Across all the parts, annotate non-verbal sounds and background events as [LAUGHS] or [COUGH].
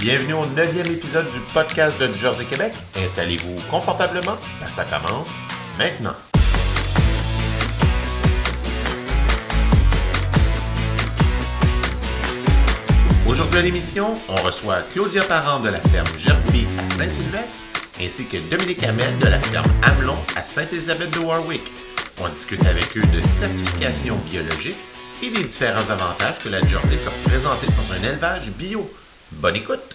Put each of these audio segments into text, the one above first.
Bienvenue au neuvième épisode du podcast de Jersey Québec. Installez-vous confortablement, ça commence maintenant. Aujourd'hui à l'émission, on reçoit Claudia Parent de la ferme Gersby à Saint-Sylvestre ainsi que Dominique Hamel de la ferme Amelon à Sainte-Élisabeth de Warwick. On discute avec eux de certification biologique et des différents avantages que la Jersey peut présenter dans un élevage bio. Bonne écoute!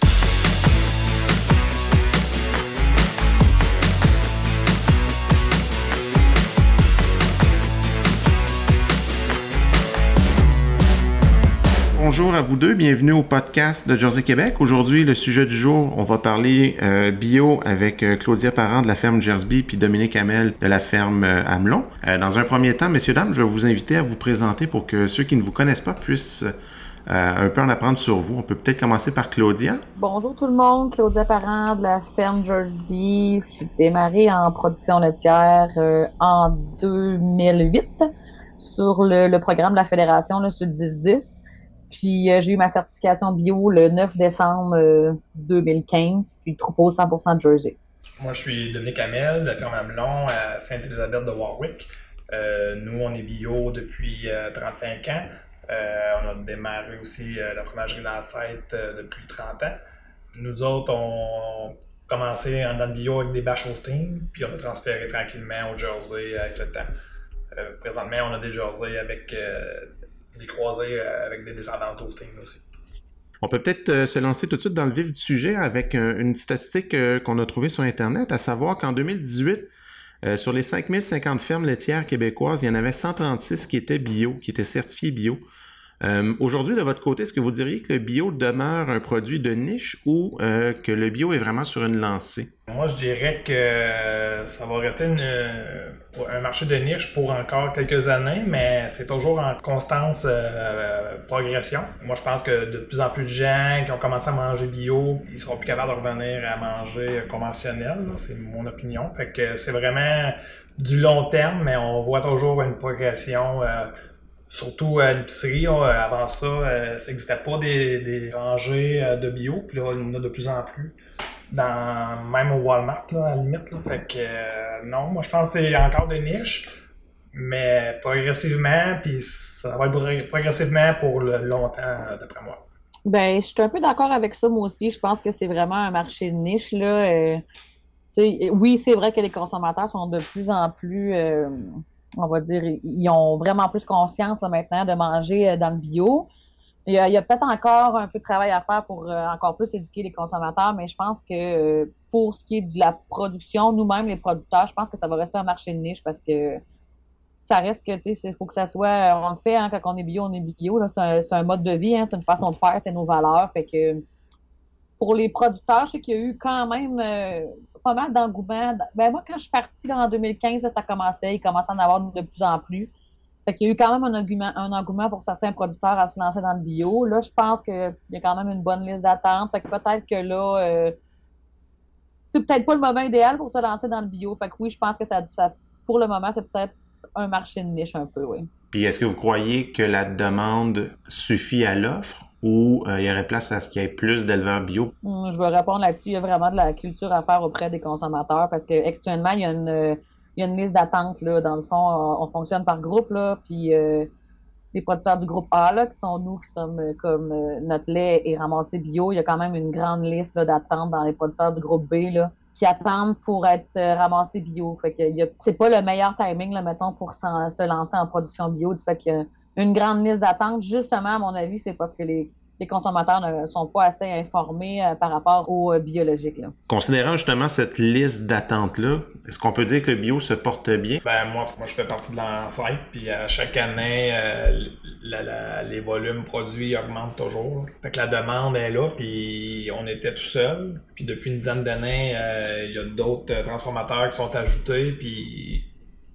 Bonjour à vous deux, bienvenue au podcast de Jersey Québec. Aujourd'hui, le sujet du jour, on va parler euh, bio avec euh, Claudia Parent de la ferme Jersby puis Dominique Hamel de la ferme euh, Amelon. dans un premier temps, messieurs dames, je vais vous inviter à vous présenter pour que ceux qui ne vous connaissent pas puissent euh, un peu en apprendre sur vous. On peut peut-être commencer par Claudia. Bonjour tout le monde, Claudia Parent de la ferme Jersey. Je suis démarrée en production laitière euh, en 2008 sur le, programme de la fédération le Sud 1010. Puis euh, j'ai eu ma certification bio le 9 décembre 2015, puis troupeau 100% de Jersey. Moi, je suis Dominique Hamel de la ferme Amelon à Sainte-Élisabeth de Warwick. nous, on est bio depuis 35 ans. Euh, on a démarré aussi euh, la fromagerie Lancette euh, depuis 30 ans. Nous autres, on commencé en dans le bio avec des bâches steam, puis on a transféré tranquillement au jersey avec le temps. présentement, on a des jerseys avec des croisés avec des descendances d'Austin aussi. On peut peut-être se lancer tout de suite dans le vif du sujet avec une statistique qu'on a trouvée sur Internet, à savoir qu'en 2018, sur les 5050 fermes laitières québécoises, il y en avait 136 qui étaient bio, qui étaient certifiés bio. Euh, aujourd'hui, de votre côté, est-ce que vous diriez que le bio demeure un produit de niche ou euh, que le bio est vraiment sur une lancée? Moi, je dirais que ça va rester un marché de niche pour encore quelques années, mais c'est toujours en constante euh, progression. Moi, je pense que de plus en plus de gens qui ont commencé à manger bio, ils seront plus capables de revenir à manger conventionnel. C'est mon opinion. Fait que c'est vraiment du long terme, mais on voit toujours une progression surtout à l'épicerie, avant ça, euh, ça n'existait pas des, rangées euh, de bio, puis là, y en a de plus en plus. Dans, même au Walmart, là, à la limite. Fait que euh, non, moi je pense que c'est encore de niche, mais progressivement, puis ça va être progressivement pour le longtemps, d'après moi. Ben, je suis un peu d'accord avec ça, moi aussi. Je pense que c'est vraiment un marché de niche. Là. oui, c'est vrai que les consommateurs sont de plus en plus on va dire, ils ont vraiment plus conscience maintenant de manger euh, dans le bio. Il y a, peut-être encore un peu de travail à faire pour euh, encore plus éduquer les consommateurs, mais je pense que euh, pour ce qui est de la production, nous-mêmes, les producteurs, je pense que ça va rester un marché de niche parce que ça reste que, tu sais, il faut que ça soit, on le fait, hein, quand on est bio, on est bio, c'est un, mode de vie, hein, c'est une façon de faire, c'est nos valeurs, fait que pour les producteurs, je sais qu'il y a eu quand même pas mal d'engouement. Ben, moi, quand je suis partie en 2015, ça commençait. Il commençait à en avoir de plus en plus. Fait qu'il y a eu quand même un engouement, un engouement pour certains producteurs à se lancer dans le bio. Là, je pense qu'il y a quand même une bonne liste d'attente. Fait que peut-être que là, euh, c'est peut-être pas le moment idéal pour se lancer dans le bio. Fait que oui, je pense que ça, ça pour le moment, c'est peut-être un marché de niche un peu, oui. Puis est-ce que vous croyez que la demande suffit à l'offre? Ou euh, il y aurait place à ce qu'il y ait plus d'éleveurs bio? Hmm, je vais répondre là-dessus. Il y a vraiment de la culture à faire auprès des consommateurs parce qu'actuellement, il y a une, il y a une liste d'attente. Dans le fond, on, fonctionne par groupe. Là, puis euh, les producteurs du groupe A, là, qui sont nous, qui sommes euh, comme notre lait est ramassé bio, il y a quand même une grande liste d'attente dans les producteurs du groupe B là, qui attendent pour être ramassés bio. Fait que c'est pas le meilleur timing, là, mettons, pour se lancer en production bio. Une grande liste d'attente. Justement, à mon avis, c'est parce que les, consommateurs ne sont pas assez informés euh, par rapport au euh, biologique. Là. Considérant justement cette liste d'attente-là, est-ce qu'on peut dire que le bio se porte bien? Ben, moi, moi je fais partie de l'enceinte, puis à chaque année, euh, les volumes produits augmentent toujours. Fait que la demande est là, puis on était tout seul. Puis depuis une dizaine d'années, il y a d'autres transformateurs qui sont ajoutés, puis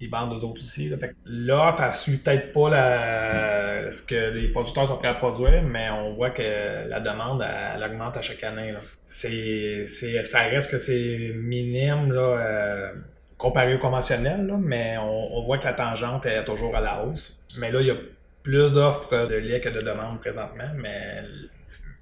ils vendent eux autres aussi. Là. Fait l'offre, elle suit peut-être pas ce que les producteurs sont prêts à produire, mais on voit que la demande, augmente à chaque année. C'est, c'est, ça reste que c'est minime là, euh, comparé au conventionnel, mais on, on, voit que la tangente est toujours à la hausse. Mais là, il y a plus d'offres de lait que de demandes présentement, mais,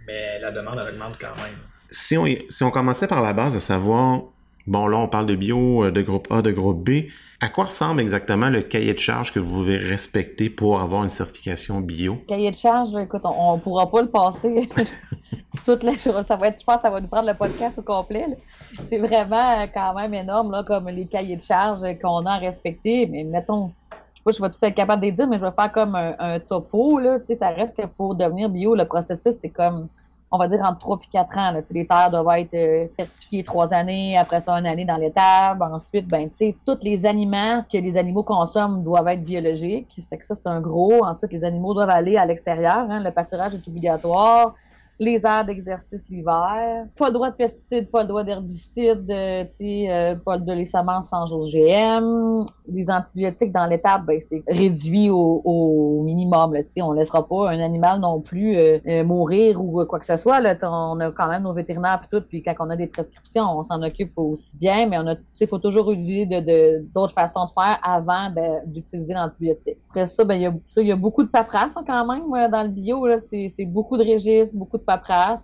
mais la demande, elle augmente quand même. Si on, si on commençait par la base, à savoir, bon là on parle de bio, euh, de groupe A, de groupe B, à quoi ressemble exactement le cahier de charge que vous devez respecter pour avoir une certification bio? Cahier de charge, écoute, on ne pourra pas le passer [LAUGHS] toutes les choses. Ça va être, je pense que ça va nous prendre le podcast au complet. C'est vraiment quand même énorme, là, comme les cahiers de charge qu'on a à respecter. Mais mettons, je sais pas, je vais tout être capable de les dire, mais je vais faire comme un, topo. Là, ça reste que pour devenir bio, le processus, c'est comme on va dire entre 3 et 4 ans. Là. Les terres doivent être euh, certifiées trois années, après ça, une année dans l'étable. Ensuite, ben, tu sais, tous les aliments que les animaux consomment doivent être biologiques. C'est que ça, c'est un gros. Ensuite, les animaux doivent aller à l'extérieur. Hein. Le pâturage est obligatoire les aires d'exercice l'hiver, pas le droit de pesticides, pas le droit d'herbicides, euh, euh, pas de les semences sans OGM, les antibiotiques dans l'étape, ben, c'est réduit au, au minimum. Là, on laissera pas un animal non plus euh, euh, mourir ou quoi que ce soit. Là, on a quand même nos vétérinaires et tout, puis quand on a des prescriptions, on s'en occupe aussi bien, mais on a, il faut toujours utiliser de, d'autres façons de faire avant d'utiliser l'antibiotique. Après ça, ben, il y, a, y a beaucoup de paperasse hein, quand même dans le bio. C'est, c'est beaucoup de registres, beaucoup de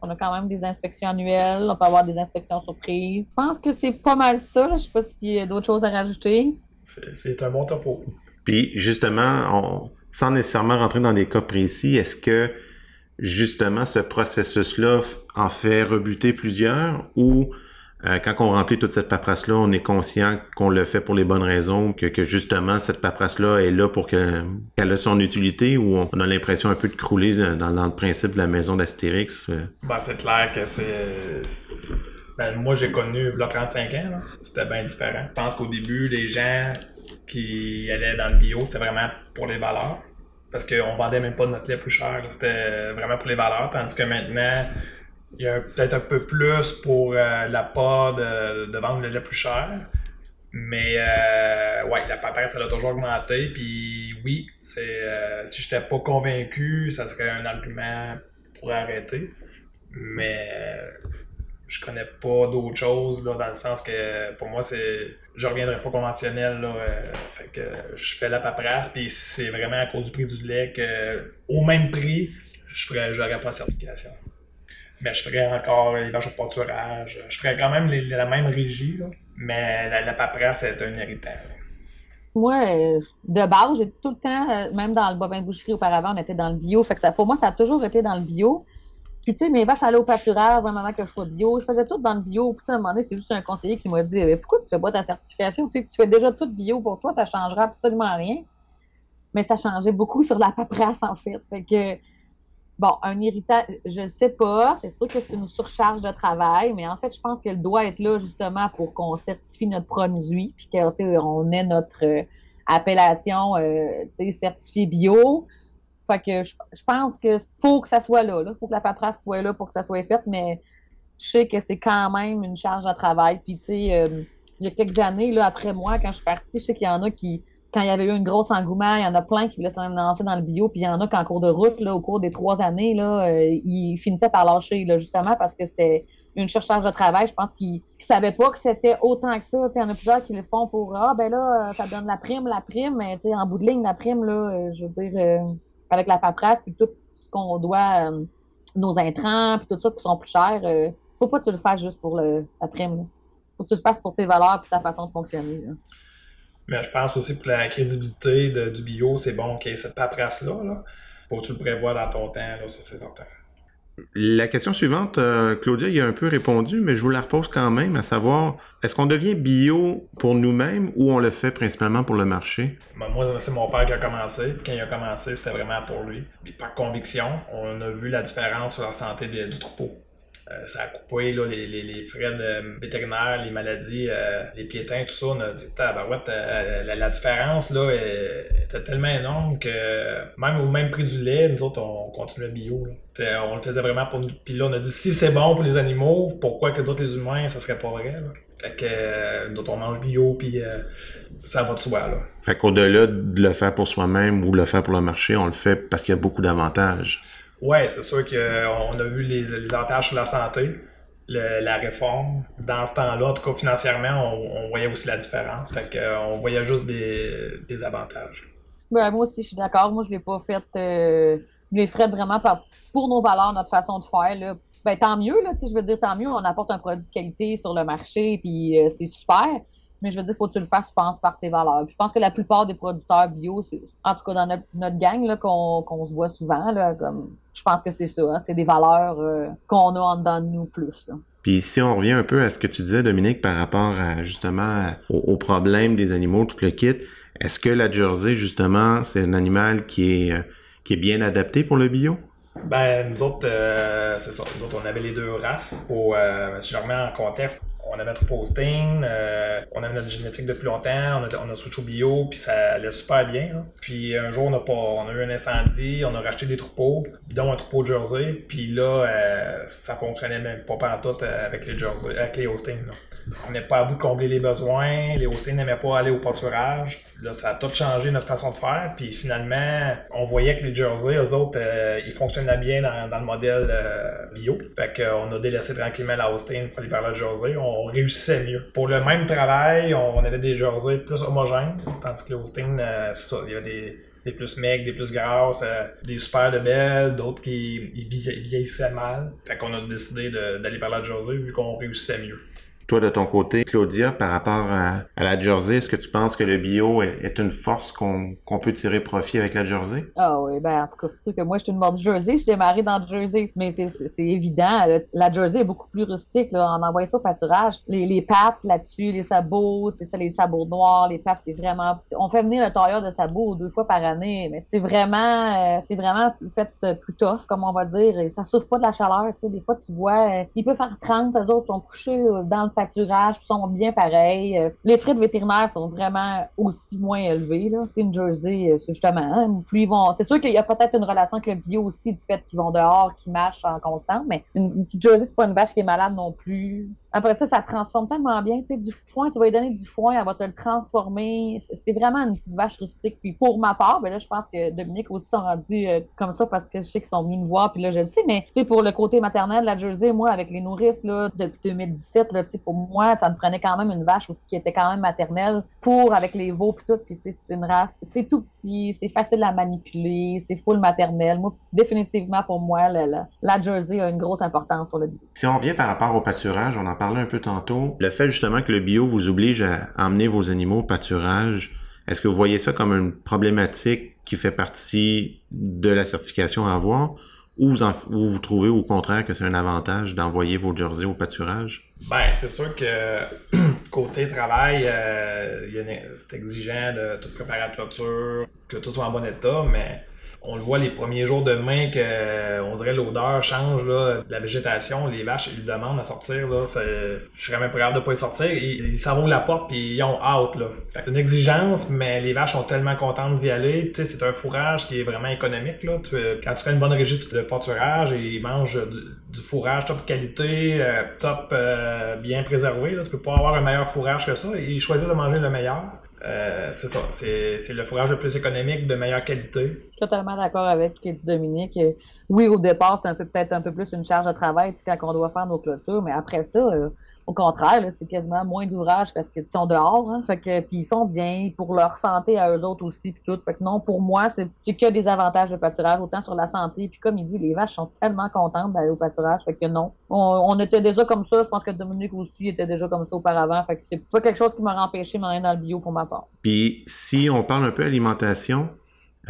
on a quand même des inspections annuelles. On peut avoir des inspections surprises. Je pense que c'est pas mal ça. Je sais pas s'il y a d'autres choses à rajouter. C'est un bon topo. Puis justement, sans nécessairement rentrer dans des cas précis, est-ce que justement ce processus-là en fait rebuter plusieurs ou euh, quand on remplit toute cette paperasse-là, on est conscient qu'on le fait pour les bonnes raisons, que, justement cette paperasse-là est là pour qu'elle ait son utilité, ou on a l'impression un peu de crouler dans, le principe de la maison d'Astérix. Euh. Ben, c'est clair que c'est... Ben, moi, j'ai connu il 35 ans, c'était bien différent. Je pense qu'au début, les gens qui allaient dans le bio, c'était vraiment pour les valeurs. Parce qu'on vendait même pas notre lait plus cher. C'était vraiment pour les valeurs. Tandis que maintenant, il y a peut-être un peu plus pour euh, la part de, vendre le lait plus cher. Mais euh, ouais, la paperasse, elle a toujours augmenté. Puis oui, euh, si j'étais pas convaincu, ça serait un argument pour arrêter. Mais je connais pas d'autre chose dans le sens que pour moi, c'est je reviendrai pas conventionnel. Là, que je fais la paperasse, puis c'est vraiment à cause du prix du lait que au même prix, je ferais pas de certification mais je ferais encore l'élevage au pâturage. Je ferais quand même la même régie, mais la, paperasse est un héritage. Moi, euh, de base, j'ai tout le temps, euh, même dans le bovin boucherie auparavant, on était dans le bio. Fait que ça, pour moi, ça a toujours été dans le bio. Puis, tu sais, mes vaches allaient au pâturage, vraiment que je sois bio. Je faisais tout dans le bio. Puis, à un moment donné, c'est juste un conseiller qui m'a dit Pourquoi tu fais pas ta certification? Tu tu fais déjà tout bio pour toi, ça changera absolument rien. Mais ça changeait beaucoup sur la paperasse, en fait. Fait que Bon, un irritant, je ne sais pas. C'est sûr que c'est une surcharge de travail, mais en fait, je pense qu'elle doit être là justement pour qu'on certifie notre produit, puis qu'on ait notre euh, appellation euh, certifiée bio. Fait que je, pense que faut que ça soit là. Il faut que la paperasse soit là pour que ça soit fait, mais je sais que c'est quand même une charge de travail. Puis, tu sais, euh, il y a quelques années, là, après moi, quand je suis partie, je sais qu'il y en a qui quand il y avait eu une grosse engouement, il y en a plein qui voulaient se lancer dans le bio, puis il y en a qui, en cours de route, là, au cours des trois années, là, euh, ils finissaient par lâcher, là, justement parce que c'était une surcharge de travail. Je pense qu'ils ne savaient pas que c'était autant que ça. Il y en a plusieurs qui le font pour Ah, ben là, ça donne la prime, la prime, mais en bout de ligne, la prime, là, euh, je veux dire, euh, avec la paperasse, puis tout ce qu'on doit, nos intrants, puis tout ça qui sont plus chers, faut pas que tu le fasses juste pour le, la prime. Là. Faut que tu le fasses pour tes valeurs et ta façon de fonctionner. Mais je pense aussi pour la crédibilité du bio, c'est bon qu'il y ait cette paperasse-là. Là. Faut que tu le prévois dans ton temps, là, ça c'est certain. La question suivante, euh, Claudia y a un peu répondu, mais je vous la repose quand même, à savoir, est-ce qu'on devient bio pour nous-mêmes ou on le fait principalement pour le marché? Ben, moi, c'est mon père qui a commencé. Quand il a commencé, c'était vraiment pour lui. par conviction, on a vu la différence sur la santé du troupeau. Euh, ça a coupé là, les, les, les, frais de vétérinaires, les maladies, euh, les piétins, tout ça. On a dit, euh, la, la, différence là, était tellement énorme que même au même prix du lait, nous autres, on continuait bio. On le faisait vraiment pour nous. Puis là, on a dit, si c'est bon pour les animaux, pourquoi que d'autres les humains, ça serait pas vrai? Fait que on mange bio, puis ça va de soi. Là. Fait qu'au-delà de le faire pour soi-même ou le faire pour le marché, on le fait parce qu'il y a beaucoup d'avantages. Oui, c'est sûr qu'on a vu les, avantages sur la santé, la réforme. Dans ce temps-là, en tout cas financièrement, on, voyait aussi la différence. Fait qu'on voyait juste des, avantages. Ben, moi aussi, je suis d'accord. Moi, je ne l'ai pas fait. Euh, je l'ai fait vraiment pour nos valeurs, notre façon de faire. Ben, tant mieux, là, je veux dire, tant mieux, on apporte un produit de qualité sur le marché, puis euh, c'est super. Mais je veux dire, faut que tu le fasses, je pense, par tes valeurs. je pense que la plupart des producteurs bio, en tout cas dans notre, gang là, qu'on, se voit souvent, là, comme, je pense que c'est ça. Hein, c'est des valeurs euh, qu'on a en dedans de nous plus. Là. Puis si on revient un peu à ce que tu disais, Dominique, par rapport à justement aux, problèmes des animaux, tout le kit, est-ce que la Jersey, justement, c'est un animal qui est, euh, qui est bien adapté pour le bio? Ben, nous autres, euh, c'est ça. Nous autres, on avait les deux races. Pour, euh, si je remets en contexte, on avait notre posting, euh, on avait notre génétique depuis longtemps, on a, on a switch au bio, puis ça allait super bien. Puis un jour, on a, pas, on a eu un incendie, on a racheté des troupeaux, dont un troupeau de Jersey, puis là, euh, ça fonctionnait même pas partout euh, avec les Jersey, avec les hostings. On n'est pas à bout de combler les besoins, les hostings n'aimaient pas aller au pâturage. Là, ça a tout changé notre façon de faire, puis finalement, on voyait que les Jersey, eux autres, ils fonctionnaient bien dans, dans le modèle bio. Fait qu'on a délaissé tranquillement la hosting pour aller vers le Jersey réussissait mieux. Pour le même travail, on avait des jerseys plus homogènes, tandis que le hosting, euh, ça, il y avait des, plus mecs, des plus grasses, euh, des super de belles, d'autres qui vieillissaient mal. Fait qu'on a décidé d'aller par la jersey vu qu'on réussissait mieux. Toi, de ton côté, Claudia, par rapport à, la Jersey, est-ce que tu penses que le bio est, une force qu'on peut tirer profit avec la Jersey? Ah oui, ben en tout cas, tu sais que moi, je suis une morte Jersey, je suis démarré dans le Jersey, mais c'est évident, la Jersey est beaucoup plus rustique, là, on envoie ça au pâturage. Les, les pattes là-dessus, les sabots, tu sais, les sabots noirs, les pattes, c'est vraiment... On fait venir le tailleur de sabots deux fois par année, mais c'est vraiment, euh, c'est vraiment fait plus tough, comme on va dire, et ça souffre pas de la chaleur, tu sais, des fois, tu vois, euh, il peut faire 30, les autres sont couchés dans le pâturage sont bien pareils. Euh, les frais de vétérinaire sont vraiment aussi moins élevés. Là. une Jersey, euh, justement, hein, plus ils vont. C'est sûr qu'il y a peut-être une relation avec le bio aussi du fait qu'ils vont dehors, qu'ils marchent en constant, mais une, petite Jersey, c'est pas une vache qui est malade non plus. Après ça, ça transforme tellement bien. Tu sais, du foin, tu vas lui donner du foin, elle va te le transformer. C'est vraiment une petite vache rustique. Puis pour ma part, ben là, je pense que Dominique aussi sont rendus euh, comme ça parce que je sais qu'ils sont venus me voir, puis là, je le sais. Mais tu sais, pour le côté maternel, la Jersey, moi, avec les nourrices, là, depuis 2017, là, tu sais, pour moi, ça me prenait quand même une vache aussi qui était quand même maternelle pour avec les veaux puis tout. Puis c'est une race, c'est tout petit, c'est facile à manipuler, c'est full maternel. Moi, définitivement, pour moi, la, la, Jersey a une grosse importance sur le bio. Si on revient par rapport au pâturage, on en parlait un peu tantôt. Le fait justement que le bio vous oblige à emmener vos animaux au pâturage, est-ce que vous voyez ça comme une problématique qui fait partie de la certification à avoir? Ou vous, vous, trouvez au contraire que c'est un avantage d'envoyer vos jerseys au pâturage? Ben, c'est sûr que [CLEARS THROAT] côté travail, euh, c'est exigeant de tout préparer la clôture, que tout soit en bon état, mais on le voit les premiers jours de mai que euh, on dirait l'odeur change la végétation, les vaches ils demandent à sortir là, je serais même pas capable de pas y sortir, ils, ils s'en la porte puis ils ont là. C'est une exigence mais les vaches sont tellement contentes d'y aller, c'est un fourrage qui est vraiment économique là, tu, quand tu fais une bonne régie de pâturage et ils mangent du, fourrage top qualité, euh, top euh, bien préservé là, tu peux pas avoir un meilleur fourrage que ça, ils choisissent de manger le meilleur. Euh, c'est ça, c'est le fourrage le plus économique, de meilleure qualité. Je suis totalement d'accord avec Dominique. Oui, au départ, c'est peut-être un peu plus une charge de travail quand on doit faire nos clôtures, mais après ça, euh, au contraire, c'est quasiment moins d'ouvrage parce qu'ils sont dehors, hein, fait que puis ils sont bien pour leur santé à eux autres aussi puis tout. Fait que non, pour moi, c'est que des avantages de pâturage autant sur la santé puis comme il dit, les vaches sont tellement contentes d'aller au pâturage, fait que non. On, était déjà comme ça, je pense que Dominique aussi était déjà comme ça auparavant, fait que c'est pas quelque chose qui m'a empêché de m'en aller dans le bio pour ma part. Puis si on parle un peu alimentation,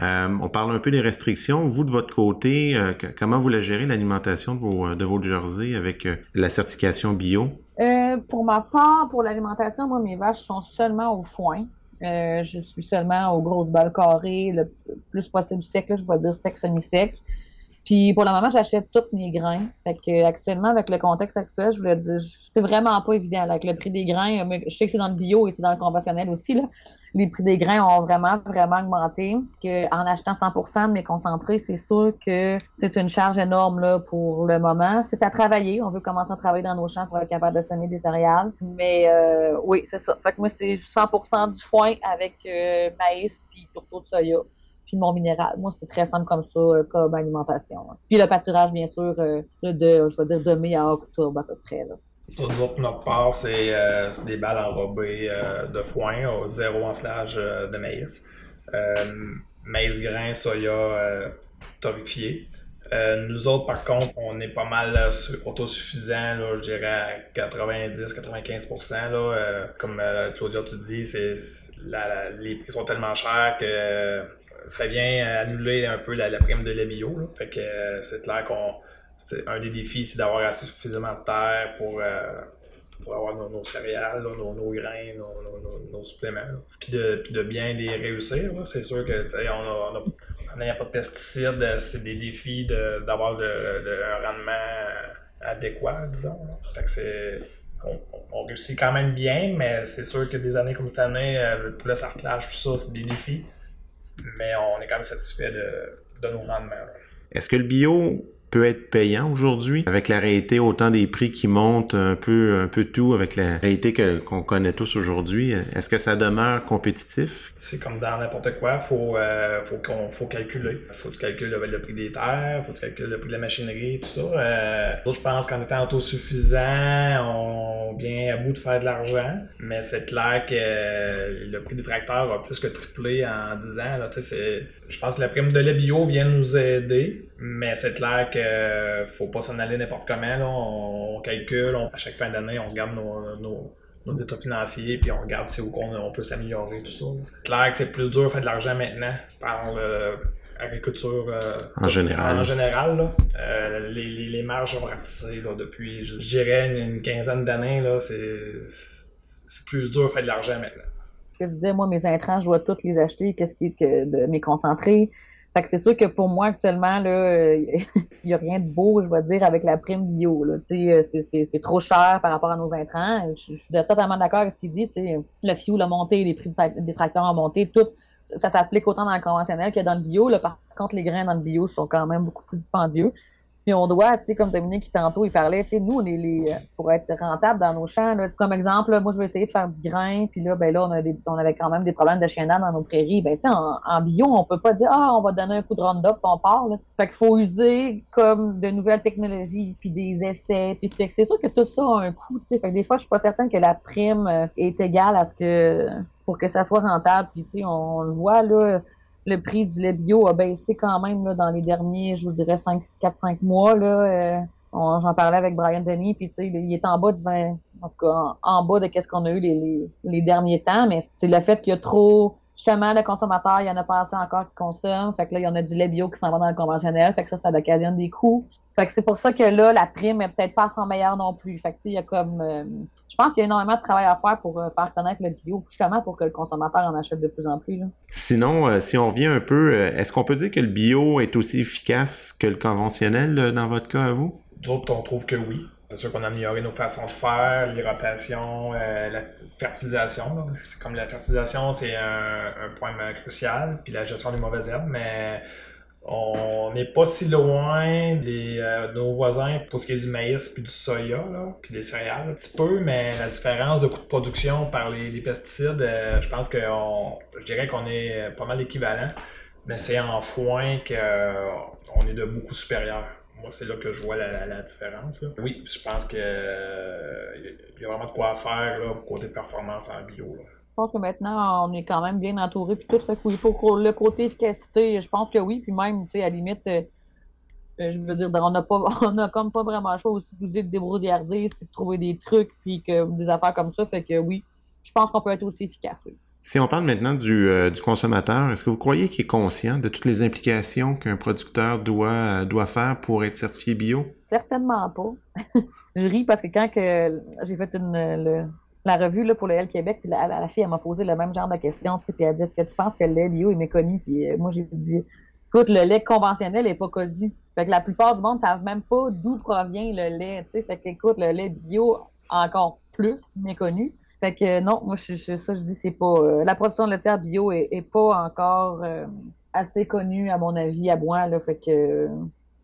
euh, on parle un peu des restrictions. Vous, de votre côté, euh, comment vous la gérez, l'alimentation de vos, de vos jerseys avec euh, la certification bio? pour ma part, pour l'alimentation, moi, mes vaches sont seulement au foin. je suis seulement aux grosses balles carrées, le plus possible sec, là, je vais dire sec, semi-sec. Puis pour le moment, j'achète tous mes grains. Fait que actuellement, avec le contexte actuel, je voulais dire, c'est vraiment pas évident. avec le prix des grains, je sais que c'est dans le bio et c'est dans le conventionnel aussi. Là. Les prix des grains ont vraiment, vraiment augmenté. Que en achetant 100% de mes concentrés, c'est sûr que c'est une charge énorme là, pour le moment. C'est à travailler. On veut commencer à travailler dans nos champs pour être capable de semer des céréales. Mais euh, oui, c'est ça. Fait que moi, c'est 100% du foin avec euh, maïs puis tourteau de soya puis mon minéral. Moi, c'est très simple comme ça, euh, comme alimentation. Puis le pâturage, bien sûr, euh, de, je vais dire, de mai à octobre à peu près. Là. Pour notre part, c'est euh, des balles enrobées de foin au zéro ensilage de maïs. maïs grain, soya torréfié. Nous autres, par contre, on est pas mal autosuffisant, là, je dirais à 90-95%. Là, euh, comme Claudia, tu dis, c'est, les prix sont tellement chers que ça serait bien annuler un peu la, prime de lait bio. Fait que c'est clair qu'on un des défis, c'est d'avoir assez suffisamment de terre pour, pour avoir nos, céréales, nos, grains, nos, suppléments. Puis de, puis de bien les réussir. C'est sûr que on a pas de pesticides, euh, c'est des défis d'avoir un rendement euh, adéquat, disons. on, réussit quand même bien, mais c'est sûr que des années comme cette année, euh, le poulet sarclage, tout ça, c'est des défis. Mais on est quand même satisfait de, de nos rendements. Est-ce que le bio peut être payant aujourd'hui. Avec la réalité autant des prix qui montent un peu un peu tout avec la réalité que qu'on connaît tous aujourd'hui est-ce que ça demeure compétitif? C'est comme dans n'importe quoi faut euh, faut qu'on faut calculer. Faut que tu calcules le, prix des terres faut que tu calcules le prix de la machinerie tout ça. Euh, je pense qu'en étant autosuffisant on vient à bout de faire de l'argent mais c'est clair que le prix des tracteurs a plus que triplé en 10 ans là, je pense que la prime de lait bio vient nous aider mais c'est clair que faut pas s'en aller n'importe comment. On, calcule, à chaque fin d'année, on regarde nos, états financiers, puis on regarde si où on, peut s'améliorer, tout ça. C'est clair que c'est plus dur de faire de l'argent maintenant par l'agriculture euh, en général. En général euh, les, marges ont ratissé depuis, je dirais, une, quinzaine d'années. C'est plus dur de faire de l'argent maintenant. Je disais, moi, mes intrants, je dois tous les acheter. Qu'est-ce qui est que de mes concentrés? Fait que c'est sûr que pour moi, actuellement, là, [LAUGHS] il n'y a rien de beau, je vais dire, avec la prime bio. Là. Euh, c'est trop cher par rapport à nos intrants. Je, suis totalement d'accord avec ce qu'il dit. sais Le fioul a monté, les prix des tracteurs ont monté, tout. Ça s'applique autant dans le conventionnel que dans le bio. Là. Par contre, les grains dans le bio sont quand même beaucoup plus dispendieux. Puis on doit, tu sais, comme Dominique tantôt, il parlait, tu sais, nous, on est les, pour être rentable dans nos champs, là, comme exemple, moi, je vais essayer de faire du grain, puis là, ben là, on, a des, on avait quand même des problèmes de chienat dans nos prairies. Ben, tu sais, en, bio, on peut pas dire, ah, on va donner un coup de Roundup, puis on part, là. Fait qu'il faut user comme de nouvelles technologies, puis des essais, puis fait que c'est sûr que tout ça a un coût, tu sais. Fait que des fois, je suis pas certaine que la prime euh, est égale à ce que, pour que ça soit rentable, puis tu sais, on le voit, là, le prix du lait bio a baissé quand même là, dans les derniers, je vous dirais, 4-5 mois. Là, euh, J'en parlais avec Brian Denis, puis il est en bas du 20, en tout cas en, bas de qu'est-ce qu'on a eu les, les, derniers temps, mais c'est le fait qu'il y a trop justement le consommateur, il y en a pas assez encore qui consomment. Fait que là, il y en a du lait bio qui s'en va dans le conventionnel. Fait que ça, ça occasionne des coûts. Fait que c'est pour ça que là, la prime est peut-être pas son meilleur non plus. Fait que il y a comme euh, je pense qu'il y a énormément de travail à faire pour euh, faire connaître le bio, justement pour que le consommateur en achète de plus en plus. Sinon, euh, si on revient un peu, est-ce qu'on peut dire que le bio est aussi efficace que le conventionnel dans votre cas à vous? D'autres, on trouve que oui. C'est sûr qu'on a amélioré nos façons de faire, l'irrotation, la fertilisation. C'est comme la fertilisation, c'est un, un, point crucial, puis la gestion des mauvaises herbes, mais on n'est pas si loin des, euh, de nos voisins pour ce qui est du maïs puis du soya, là, puis des céréales, un petit peu, mais la différence de coût de production par les, pesticides, euh, je pense que je dirais qu'on est pas mal équivalent, mais c'est en foin qu'on euh, est de beaucoup supérieur. Moi, c'est là que je vois la, différence. Oui, je pense qu'il y a vraiment de quoi faire là, côté performance en bio. Pense que maintenant, on est quand même bien entouré. Puis tout, fait que pour le côté efficacité, je pense que oui. Puis même, tu sais, à la limite, euh, euh, je veux dire, on n'a pas, [LAUGHS] on a comme pas vraiment le choix aussi de vous dire de débrouillardise, puis de trouver des trucs, puis que des affaires comme ça. Fait que oui, je pense qu'on peut être aussi efficace, oui. Si on parle maintenant du, euh, du consommateur, est-ce que vous croyez qu'il est conscient de toutes les implications qu'un producteur doit, doit faire pour être certifié bio? Certainement pas. [LAUGHS] je ris parce que quand que j'ai fait une, le, la revue là, pour le L Québec, puis la, fille, elle m'a posé le même genre de questions, puis elle dit Est-ce que tu penses que le lait bio est méconnu? Puis euh, moi, j'ai dit Écoute, le lait conventionnel n'est pas connu. Fait que la plupart du monde ne savent même pas d'où provient le lait. Fait que, écoute, le lait bio, encore plus méconnu. Fait que non, moi, je, ça, je dis, c'est pas. Euh, la production de laitière bio est, pas encore euh, assez connue, à mon avis, à moi. Là, fait que.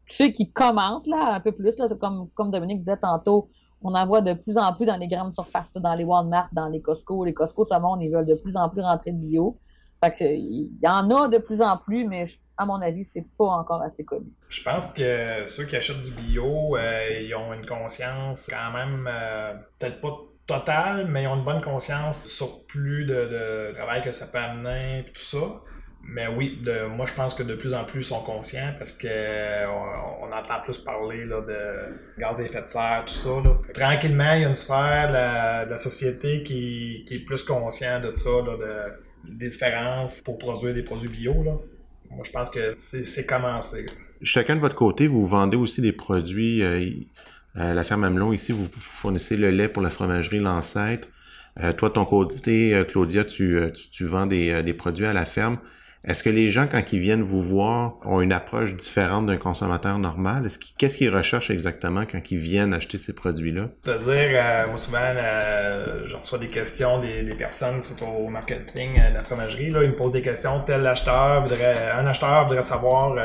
je sais qu'ils commencent, là, un peu plus, là, comme, comme Dominique disait tantôt, on en voit de plus en plus dans les grandes surfaces, dans les Walmart, dans les Costco. Les Costco, tout le monde, ils veulent de plus en plus rentrer de bio. Fait que, il y en a de plus en plus, mais à mon avis, c'est pas encore assez connu. Je pense que ceux qui achètent du bio, euh, ils ont une conscience quand même, euh, peut-être pas totale, mais ils ont une bonne conscience du surplus de, de travail que ça peut amener et tout ça. Mais oui, de, moi je pense que de plus en plus ils sont conscients parce que euh, on, entend plus parler là, de gaz à effet de serre, tout ça. Là. Tranquillement, il y a une sphère de la, société qui, qui, est plus conscient de ça, là, de, des différences pour produire des produits bio. Là. Moi je pense que c'est commencé. Chacun de votre côté, vous vendez aussi des produits. Euh, euh, la ferme Amelon, ici, vous fournissez le lait pour la fromagerie L'Ancêtre. Euh, toi, ton côté, Claudia, tu, tu, vends des, des, produits à la ferme. Est-ce que les gens, quand ils viennent vous voir, ont une approche différente d'un consommateur normal? Qu'est-ce qu'ils recherchent exactement quand ils viennent acheter ces produits-là? C'est-à-dire, moi souvent, euh, je reçois des questions des, personnes qui sont au marketing de la fromagerie. Là, ils me posent des questions. Tel acheteur voudrait, un acheteur voudrait savoir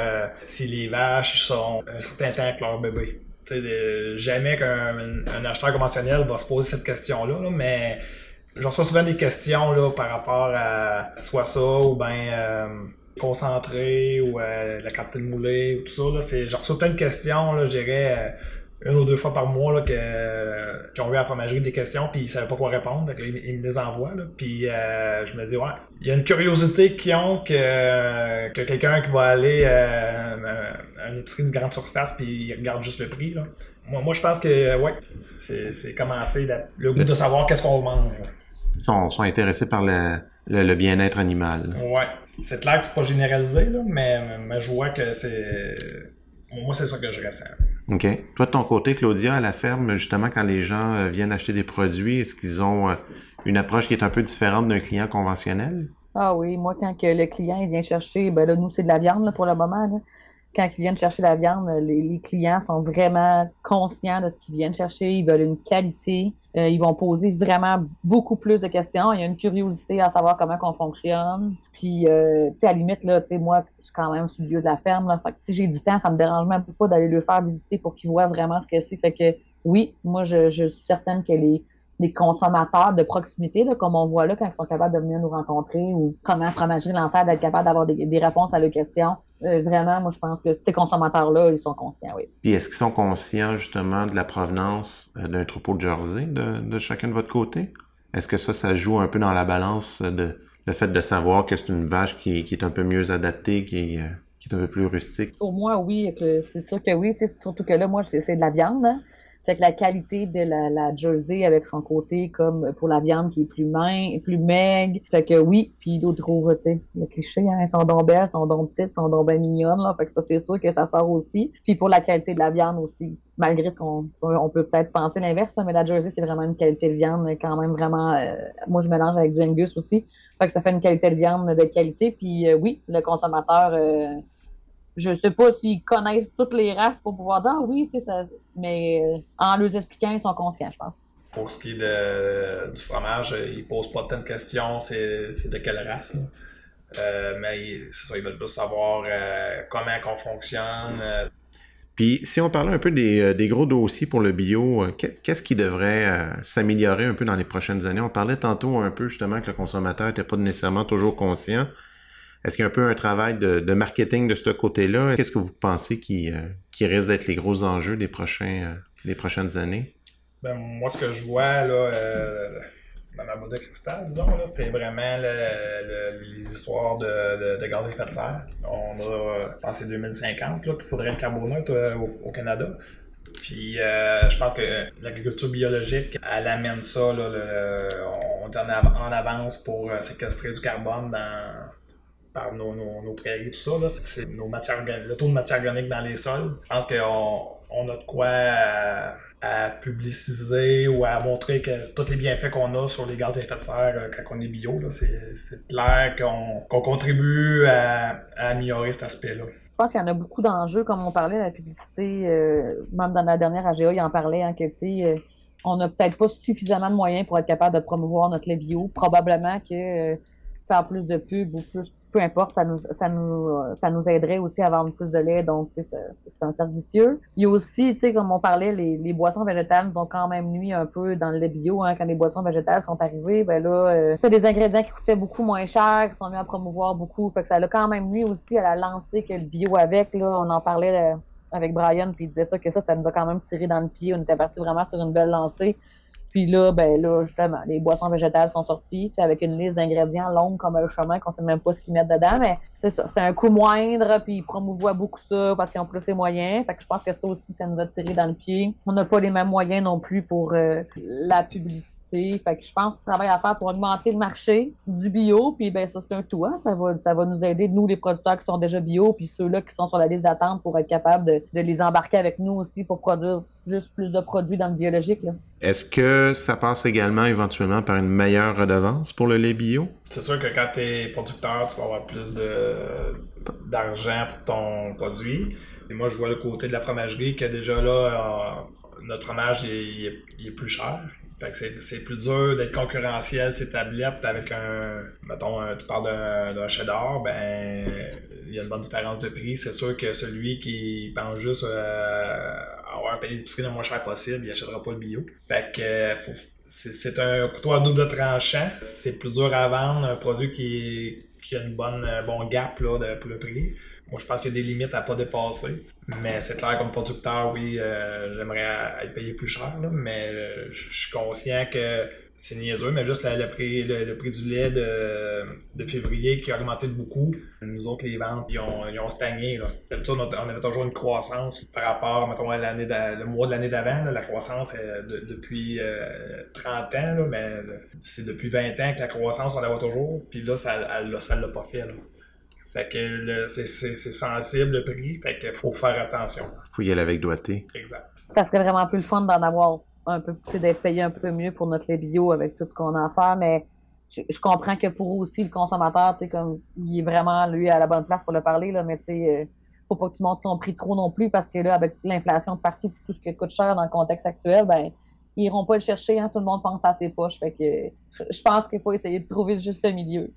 si les vaches sont un certain temps avec leur bébé jamais qu'un acheteur conventionnel va se poser cette question-là, mais j'en reçois souvent des questions là, par rapport à soit ça ou bien euh, concentré ou euh, la quantité de moulé ou tout ça. Là, j'en reçois plein de questions, là, je dirais. Euh, une ou deux fois par mois là, que, qui ont eu à la fromagerie des questions puis ils savaient pas quoi répondre. Donc, ils, me les envoient. Là, puis je me dis, ouais, il y a une curiosité qu'ils ont que, que quelqu'un qui va aller à une épicerie de grande surface puis il regarde juste le prix. Là. Moi, moi je pense que, ouais, c'est commencé le goût de savoir qu'est-ce qu'on mange. Sont, sont, intéressés par le, le, bien-être animal. Ouais. C'est clair que c'est pas généralisé, là, mais, mais je vois que c'est. Moi, c'est ça que je ressens. OK. Toi, de ton côté, Claudia, à la ferme, justement, quand les gens euh, viennent acheter des produits, est-ce qu'ils ont euh, une approche qui est un peu différente d'un client conventionnel? Ah oui, moi, quand que le client vient chercher, ben là, nous, c'est de la viande pour le moment. Là quand ils viennent chercher la viande, les, clients sont vraiment conscients de ce qu'ils viennent chercher. Ils veulent une qualité. Euh, ils vont poser vraiment beaucoup plus de questions. Il y a une curiosité à savoir comment on fonctionne. Puis, euh, tu sais, à la limite, là, tu sais, moi, je suis quand même sur le lieu de la ferme. Là, fait que si j'ai du temps, ça me dérange même pas d'aller le faire visiter pour qu'ils voient vraiment ce que c'est. Fait que oui, moi, je, je suis certaine que les, des consommateurs de proximité, là, comme on voit là, quand ils sont capables de venir nous rencontrer ou comment Fromagerie Lanceur d'être capable d'avoir des, réponses à leurs questions. Euh, vraiment, moi, je pense que ces consommateurs-là, ils sont conscients, oui. Puis est-ce qu'ils sont conscients, justement, de la provenance euh, d'un troupeau de jersey de, de chacun de votre côté? Est-ce que ça, ça joue un peu dans la balance de le fait de savoir que c'est une vache qui, qui, est un peu mieux adaptée, qui est, euh, qui est un peu plus rustique? Au moins, oui. C'est sûr que oui. Surtout que là, moi, c'est de la viande. Hein? Fait que la qualité de la, la, jersey avec son côté comme pour la viande qui est plus main, plus maigre. Fait que oui, puis d'autres trouve, tu sais, le cliché, hein, sont donc belles, sont donc petites, sont donc bien mignonnes, là. Fait que ça, c'est sûr que ça sort aussi. Puis pour la qualité de la viande aussi, malgré qu'on on peut peut-être penser l'inverse, mais la jersey, c'est vraiment une qualité de viande quand même vraiment... Euh, moi, je mélange avec du Angus aussi. Fait que ça fait une qualité de viande de qualité. Puis euh, oui, le consommateur... Euh, je sais pas s'ils connaissent toutes les races pour pouvoir dire ah oui, tu sais, ça, mais euh, en leur expliquant, ils sont conscients, je pense. Pour ce qui est de, du fromage, ils posent pas tant de questions, c'est, de quelle race. Euh, mais c'est ça, ils veulent plus savoir euh, comment on fonctionne. Puis si on parlait un peu des, des, gros dossiers pour le bio, qu'est-ce qui devrait s'améliorer un peu dans les prochaines années? On parlait tantôt un peu justement que le consommateur n'était pas nécessairement toujours conscient. Est-ce qu'il y a un peu un travail de, marketing de ce côté-là? Qu'est-ce que vous pensez qui, euh, qui risque d'être les gros enjeux des, prochains, euh, prochaines années? Ben, moi, ce que je vois là, euh, dans ma boîte de cristal, disons, c'est vraiment les histoires de, de, gaz à effet de serre. On a pensé 2050 qu'il faudrait le carboneutre au, Canada. Puis je pense que l'agriculture biologique, elle amène ça. on est en avance pour séquestrer du carbone dans, par nos, nos, prairies, tout ça. C'est nos matières, le taux de matière organique dans les sols. Je pense qu'on on a de quoi à, publiciser ou à montrer que tous les bienfaits qu'on a sur les gaz à effet de serre euh, quand on est bio, c'est clair qu'on contribue à, améliorer cet aspect-là. Je pense qu'il y en a beaucoup d'enjeux, comme on parlait, la publicité, euh, même dans la dernière AGA, il en parlait, hein, que, euh, on n'a peut-être pas suffisamment de moyens pour être capable de promouvoir notre lait bio. Probablement que faire plus de pubs ou plus peu importe, ça nous, ça nous, ça nous aiderait aussi à vendre plus de lait, donc c'est un cercle vicieux. Il y a aussi, tu sais, comme on parlait, les, les, boissons végétales nous ont quand même nuit un peu dans le lait bio, hein, quand les boissons végétales sont arrivées, ben là, euh, c'est des ingrédients qui coûtaient beaucoup moins cher, qui sont mis à promouvoir beaucoup, fait que ça a quand même nuit aussi à la lancée que le bio avec, là, on en parlait euh, avec Brian, puis il disait ça, que ça, ça nous a quand même tiré dans le pied, on était parti vraiment sur une belle lancée. Puis là, ben là, justement, les boissons végétales sont sorties, avec une liste d'ingrédients longue comme un chemin qu'on sait même pas ce qu'ils mettent dedans, mais c'est ça, c'est un coût moindre, puis ils promouvoient beaucoup ça parce qu'ils ont plus les moyens. Fait que je pense que ça aussi, ça nous a tiré dans le pied. On n'a pas les mêmes moyens non plus pour euh, la publicité. Fait que je pense qu'il travail à faire pour augmenter le marché du bio, puis ben ça c'est un tout, hein. ça va, ça va nous aider, nous les producteurs qui sont déjà bio, puis ceux-là qui sont sur la liste d'attente pour être capables de, de les embarquer avec nous aussi pour produire juste plus de produits dans le biologique. Est-ce que ça passe également éventuellement par une meilleure redevance pour le lait bio? C'est sûr que quand tu es producteur, tu vas avoir plus d'argent pour ton produit. Et moi, je vois le côté de la fromagerie que déjà là, euh, notre fromage il est, plus cher. Fait que c'est plus dur d'être concurrentiel ces tablettes avec un. Mettons, tu parles d'un cheddar, ben il y a une bonne différence de prix. C'est sûr que celui qui pense juste euh, avoir un panier d'épicerie le moins cher possible, il achètera pas le bio. Fait que c'est un couteau à double tranchant. C'est plus dur à vendre un produit qui, qui a une bonne un bon gap là, pour le prix. Moi, je pense qu'il y a des limites à pas dépasser. Mais c'est clair, comme producteur, oui, euh, j'aimerais être payé plus cher, mais euh, je suis conscient que c'est niaiseux, mais juste le, prix, le, prix du lait de, février qui a augmenté de beaucoup. Nous autres, les ventes, ils ont, ils ont stagné. D'habitude, on avait toujours une croissance par rapport, mettons, à l'année le mois de l'année d'avant. La croissance est depuis 30 euh, ans, mais c'est depuis 20 ans que la croissance, on la voit toujours. Puis là, ça ne l'a pas fait. Fait que c'est sensible le prix, fait qu'il faut faire attention. Faut y aller avec doigté. Exact. Ça serait vraiment plus le fun d'en avoir un peu, d'être payé un peu mieux pour notre lait bio avec tout ce qu'on a à faire, mais je, comprends que pour aussi le consommateur, tu sais, comme il est vraiment lui à la bonne place pour le parler, là, mais tu sais, euh, faut pas que tu montes ton prix trop non plus parce que là, avec l'inflation partout, tout ce qui coûte cher dans le contexte actuel, ben ils iront pas le chercher, hein, tout le monde pense à ses poches. Fait que je pense qu'il faut essayer de trouver le juste milieu.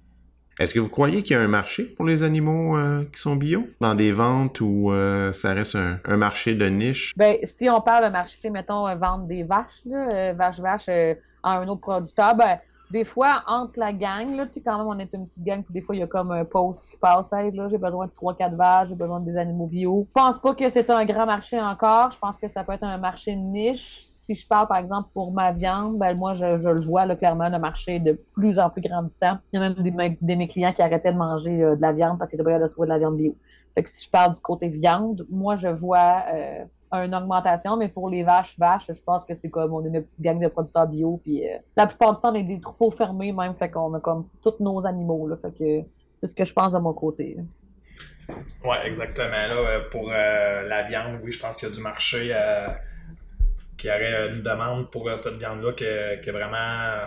Est-ce que vous croyez qu'il y a un marché pour les animaux euh, qui sont bio? Dans des ventes où euh, ça reste un, marché de niche? Ben, si on parle de marché, mettons, euh, vendre des vaches, là, vaches, vaches à un autre producteur, ben, des fois, entre la gang, là, quand même, on est une petite gang, puis des fois, il y a comme un post qui passe, là, j'ai besoin de 3-4 vaches, j'ai besoin des animaux bio. Je pense pas que c'est un grand marché encore. Je pense que ça peut être un marché de niche si je parle, par exemple, pour ma viande, ben moi, je, le vois clairement, le marché est de plus en plus grandissant. Il y a même des, de mes clients qui arrêtaient de manger euh, de la viande parce qu'ils étaient pas de trouver de la viande bio. Fait que si je parle du côté viande, moi, je vois euh, une augmentation, mais pour les vaches, vaches, je pense que c'est comme on est une petite gang de producteurs bio, puis euh, la plupart du temps, on est des troupeaux fermés même, fait qu'on a comme tous nos animaux, là, fait que c'est ce que je pense de mon côté. Oui, exactement. Là, pour la viande, oui, je pense qu'il y a du marché y aurait une demande pour cette viande-là qui, est vraiment,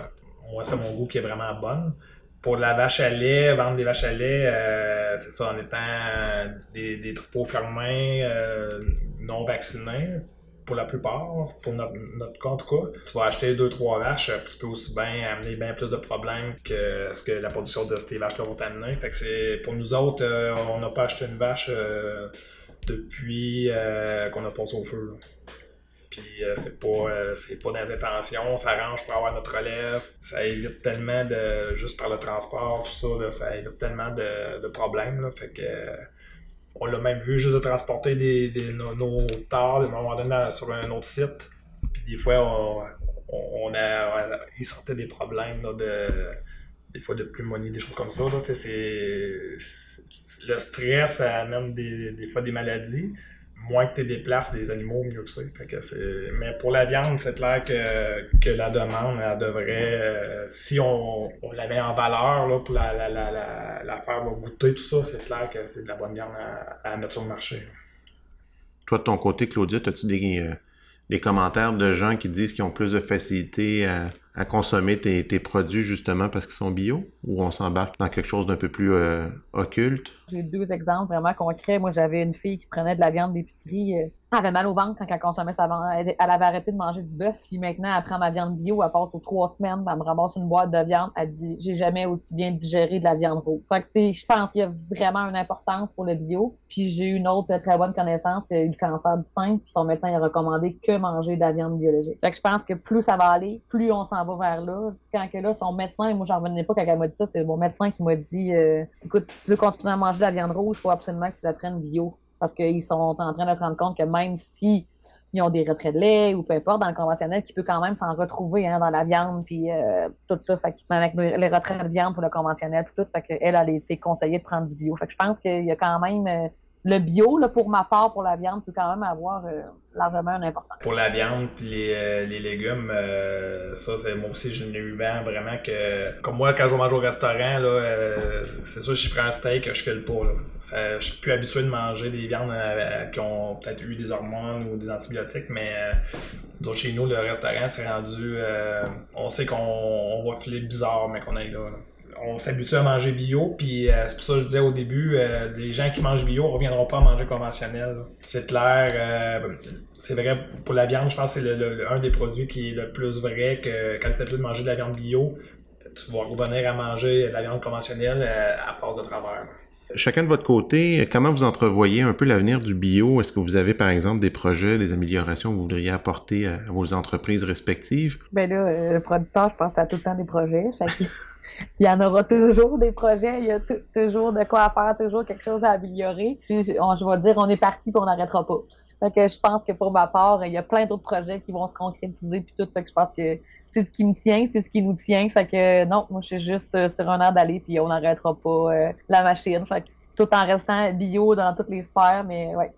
moi, c'est mon goût qui est vraiment bonne. Pour la vache à lait, vendre des vaches à lait, euh, c'est ça, en étant des, des troupeaux fermés, euh, non vaccinés, pour la plupart, pour notre, notre cas en tout cas. Tu vas acheter deux, trois vaches, tu peux aussi bien amener bien plus de problèmes que ce que la production de ces vaches-là va t'amener. C'est, pour nous autres, euh, on n'a pas acheté une vache depuis qu'on a passé au feu. Puis euh, c'est pas, euh, pas dans les intentions, on s'arrange pour avoir notre relève. Ça évite tellement de. juste par le transport, tout ça, ça évite tellement de, problèmes. Là, fait que. on l'a même vu juste de transporter nos, nos à un moment donné sur un autre site. Puis des fois, on, a, il sortait des problèmes de des fois de pneumonie, des choses comme ça. Là, le stress amène des, des fois des maladies moins que tu déplaces des animaux, mieux que ça. Mais pour la viande, c'est clair que, la demande, elle devrait, euh, si on, la met en valeur là, pour la, la, faire goûter, tout ça, c'est clair que c'est de la bonne viande à, mettre sur le marché. Toi, de ton côté, Claudia, as-tu des, euh, des commentaires de gens qui disent qu'ils ont plus de facilité à à consommer tes, produits justement parce qu'ils sont bio ou on s'embarque dans quelque chose d'un peu plus euh, occulte? J'ai deux exemples vraiment concrets. Moi, j'avais une fille qui prenait de la viande d'épicerie. Euh, elle avait mal au ventre quand elle consommait sa viande. Elle, avait arrêté de manger du bœuf. Puis maintenant, elle prend ma viande bio. Elle passe aux trois semaines. Elle me ramasse une boîte de viande. Elle dit J'ai jamais aussi bien digéré de la viande rouge. Fait que, tu sais, je pense qu'il y a vraiment une importance pour le bio. Puis j'ai une autre très bonne connaissance. C'est le cancer du sein. Puis son médecin a recommandé que manger de la viande biologique. Fait que je pense que plus ça va aller, plus on s'en va vers là. Quand que là, son médecin, moi, j'en revenais pas quand elle m'a dit ça, c'est mon médecin qui m'a dit euh, écoute, si tu veux continuer à manger de la viande rouge, il faut absolument que tu la prennes bio. Parce qu'ils sont en train de se rendre compte que même si ils ont des retraits de lait ou peu importe dans le conventionnel qui peut quand même s'en retrouver hein, dans la viande puis euh, tout ça. Fait avec les retraits de viande pour le conventionnel puis tout. Fait qu'elle elle a été conseillée de prendre du bio. Fait que je pense qu'il y a quand même euh, le bio, là, pour ma part, pour la viande, peut quand même avoir euh, largement un important. Pour la viande puis les, euh, les légumes, euh, ça, c'est moi aussi, je l'ai eu vraiment que. Comme moi, quand je mange au restaurant, là, c'est sûr, je prends un steak, je fais le pas. Là. je suis plus habitué de manger des viandes qui ont peut-être eu des hormones ou des antibiotiques, mais chez nous, le restaurant, c'est rendu. on sait qu'on va filer bizarre, mais qu'on est là on s'habitue à manger bio, puis euh, c'est pour ça que je disais au début, euh, les gens qui mangent bio ne reviendront pas à manger conventionnel. C'est clair. Euh, c'est vrai pour la viande, je pense que c'est un des produits qui est le plus vrai que quand tu es habitué de manger de la viande bio, tu vas revenir à manger de la viande conventionnelle à part de travers. Chacun de votre côté, comment vous entrevoyez un peu l'avenir du bio? Est-ce que vous avez, par exemple, des projets, des améliorations que vous voudriez apporter à vos entreprises respectives? Ben là, le producteur, je pense à tout le temps des projets. Il y en aura toujours des projets, il y a toujours de quoi faire, toujours quelque chose à améliorer. Je, je vais dire, on est parti pour on n'arrêtera pas. Fait que je pense que pour ma part, il y a plein d'autres projets qui vont se concrétiser puis tout. Fait que je pense que c'est ce qui me tient, c'est ce qui nous tient. Fait que non, moi je suis juste euh, sur un air d'aller puis on n'arrêtera pas euh, la machine. Fait que tout en restant bio dans toutes les sphères, mais ouais,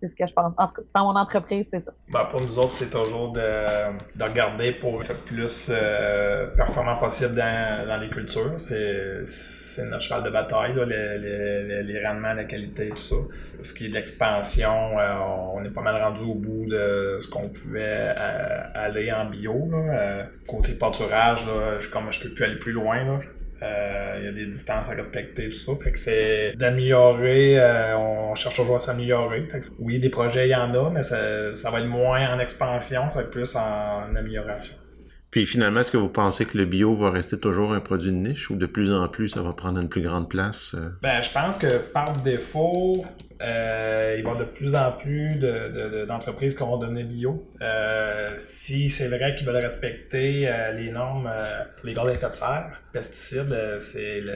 c'est ce que je pense. En tout cas, dans mon entreprise, c'est ça. Ben, pour nous autres, c'est toujours de, de, regarder pour être le plus euh, performant possible dans, les cultures. C'est notre cheval de bataille, là, les, les, les, rendements, la qualité, tout ça. Ce qui est de l'expansion, euh, on est pas mal rendu au bout de ce qu'on pouvait euh, aller en bio. Côté pâturage, là, je, comme je peux plus aller plus loin. Là. Euh, il y a des distances à respecter, tout ça. Fait que c'est d'améliorer, euh, on cherche toujours à s'améliorer. Oui, des projets, il y en a, mais ça, ça, va être moins en expansion, ça va être plus en amélioration. Puis finalement, est-ce que vous pensez que le bio va rester toujours un produit de niche ou de plus en plus ça va prendre une plus grande place? Euh? Ben, je pense que par défaut, euh, il va y avoir de plus en plus d'entreprises de, qui vont devenir bio. Euh, si c'est vrai qu'ils veulent respecter les normes pour les gaz d'effet de serre, pesticides, c'est le,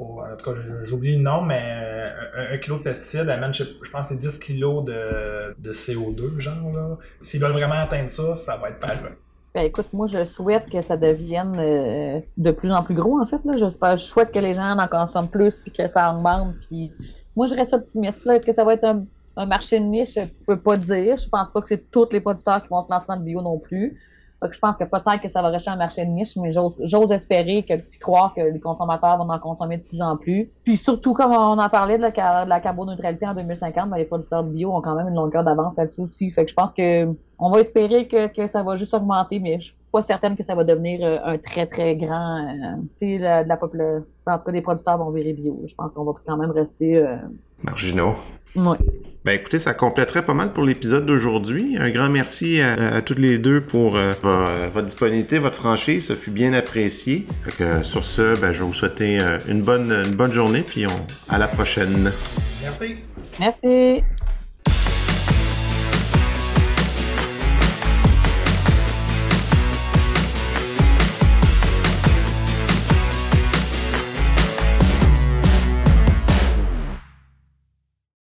en tout cas, j'oublie le nom, mais un, kilo de pesticides amène, je, pense, c'est 10 kilos de, de CO2, genre, là. S'ils veulent vraiment atteindre ça, ça va être pas. Ben, écoute, moi, je souhaite que ça devienne euh, de plus en plus gros, en fait. Là. J'espère, je souhaite que les gens en consomment plus, puis que ça augmente. Puis moi, je reste optimiste. Là. Est-ce que ça va être un, marché de niche? Je peux pas dire. Je pense pas que c'est tous les producteurs qui vont se lancer dans le bio non plus. Donc, je pense que peut-être que ça va rester un marché de niche, mais j'ose espérer que croire que les consommateurs vont en consommer de plus en plus. Puis surtout, comme on en parlait de la, de la carboneutralité en 2050, ben, les producteurs de bio ont quand même une longueur d'avance là-dessus aussi. Fait que je pense que on va espérer que, que ça va juste augmenter, mais je suis pas certaine que ça va devenir euh, un très très grand. Euh, tu sais, la, la en tout cas, les producteurs vont virer bio. Je pense qu'on va quand même rester euh, marginaux. Oui. Ben écoutez, ça compléterait pas mal pour l'épisode d'aujourd'hui. Un grand merci à, à, toutes les deux pour euh, votre disponibilité, votre franchise. Ça fut bien apprécié. que, sur ce, ben, je vais vous souhaiter une bonne, une bonne journée, puis on, à la prochaine. Merci. Merci.